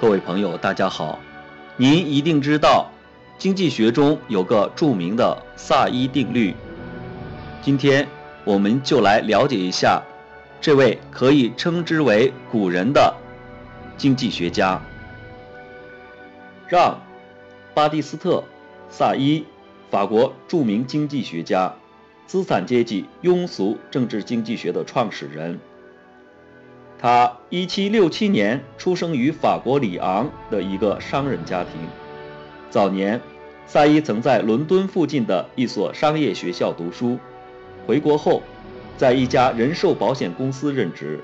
各位朋友，大家好。您一定知道，经济学中有个著名的萨伊定律。今天我们就来了解一下这位可以称之为古人的经济学家——让·巴蒂斯特·萨伊，法国著名经济学家，资产阶级庸俗政治经济学的创始人。他1767年出生于法国里昂的一个商人家庭。早年，萨伊曾在伦敦附近的一所商业学校读书。回国后，在一家人寿保险公司任职。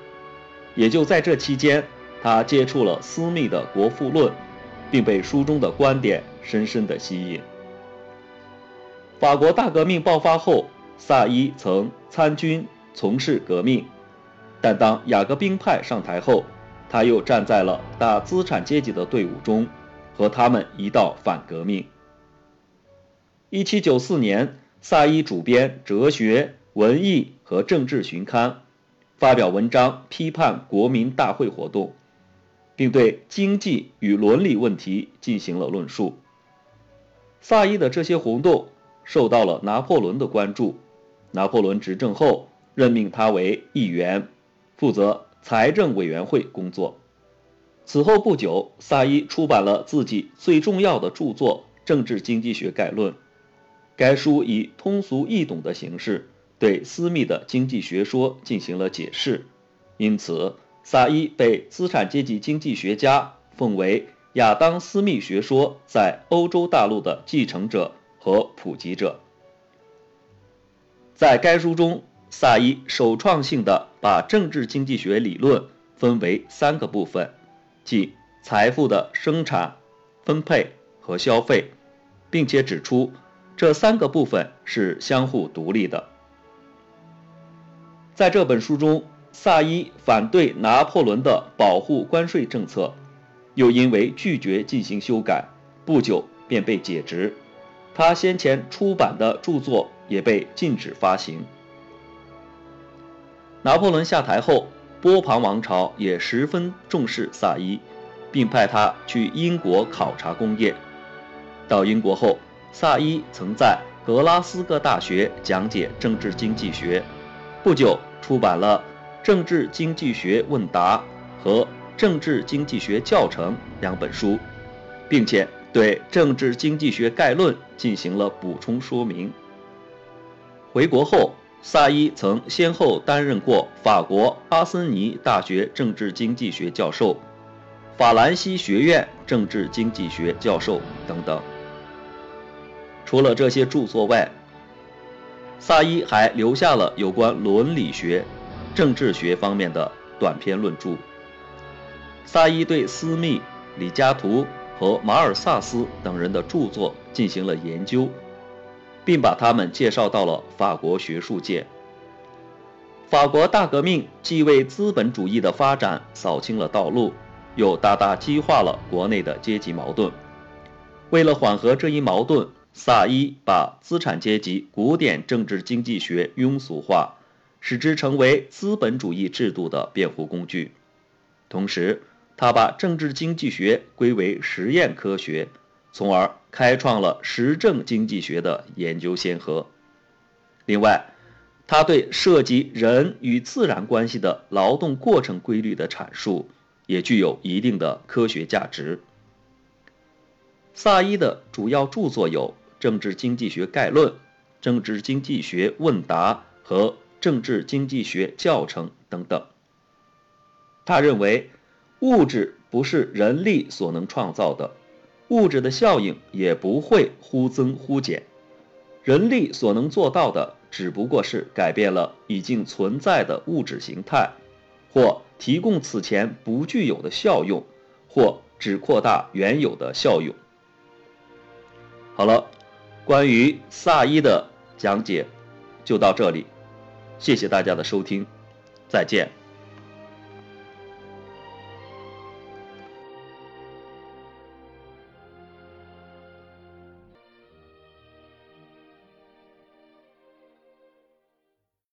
也就在这期间，他接触了私密的《国富论》，并被书中的观点深深地吸引。法国大革命爆发后，萨伊曾参军从事革命。但当雅各宾派上台后，他又站在了大资产阶级的队伍中，和他们一道反革命。一七九四年，萨伊主编哲学、文艺和政治旬刊，发表文章批判国民大会活动，并对经济与伦理问题进行了论述。萨伊的这些活动受到了拿破仑的关注，拿破仑执政后任命他为议员。负责财政委员会工作。此后不久，萨伊出版了自己最重要的著作《政治经济学概论》。该书以通俗易懂的形式对私密的经济学说进行了解释，因此萨伊被资产阶级经济学家奉为亚当·斯密学说在欧洲大陆的继承者和普及者。在该书中。萨伊首创性的把政治经济学理论分为三个部分，即财富的生产、分配和消费，并且指出这三个部分是相互独立的。在这本书中，萨伊反对拿破仑的保护关税政策，又因为拒绝进行修改，不久便被解职。他先前出版的著作也被禁止发行。拿破仑下台后，波旁王朝也十分重视萨伊，并派他去英国考察工业。到英国后，萨伊曾在格拉斯哥大学讲解政治经济学，不久出版了《政治经济学问答》和《政治经济学教程》两本书，并且对《政治经济学概论》进行了补充说明。回国后。萨伊曾先后担任过法国阿森尼大学政治经济学教授、法兰西学院政治经济学教授等等。除了这些著作外，萨伊还留下了有关伦理学、政治学方面的短篇论著。萨伊对斯密、李嘉图和马尔萨斯等人的著作进行了研究。并把他们介绍到了法国学术界。法国大革命既为资本主义的发展扫清了道路，又大大激化了国内的阶级矛盾。为了缓和这一矛盾，萨伊把资产阶级古典政治经济学庸俗化，使之成为资本主义制度的辩护工具。同时，他把政治经济学归为实验科学。从而开创了实证经济学的研究先河。另外，他对涉及人与自然关系的劳动过程规律的阐述也具有一定的科学价值。萨伊的主要著作有《政治经济学概论》《政治经济学问答》和《政治经济学教程》等等。他认为，物质不是人力所能创造的。物质的效应也不会忽增忽减，人力所能做到的只不过是改变了已经存在的物质形态，或提供此前不具有的效用，或只扩大原有的效用。好了，关于萨伊的讲解就到这里，谢谢大家的收听，再见。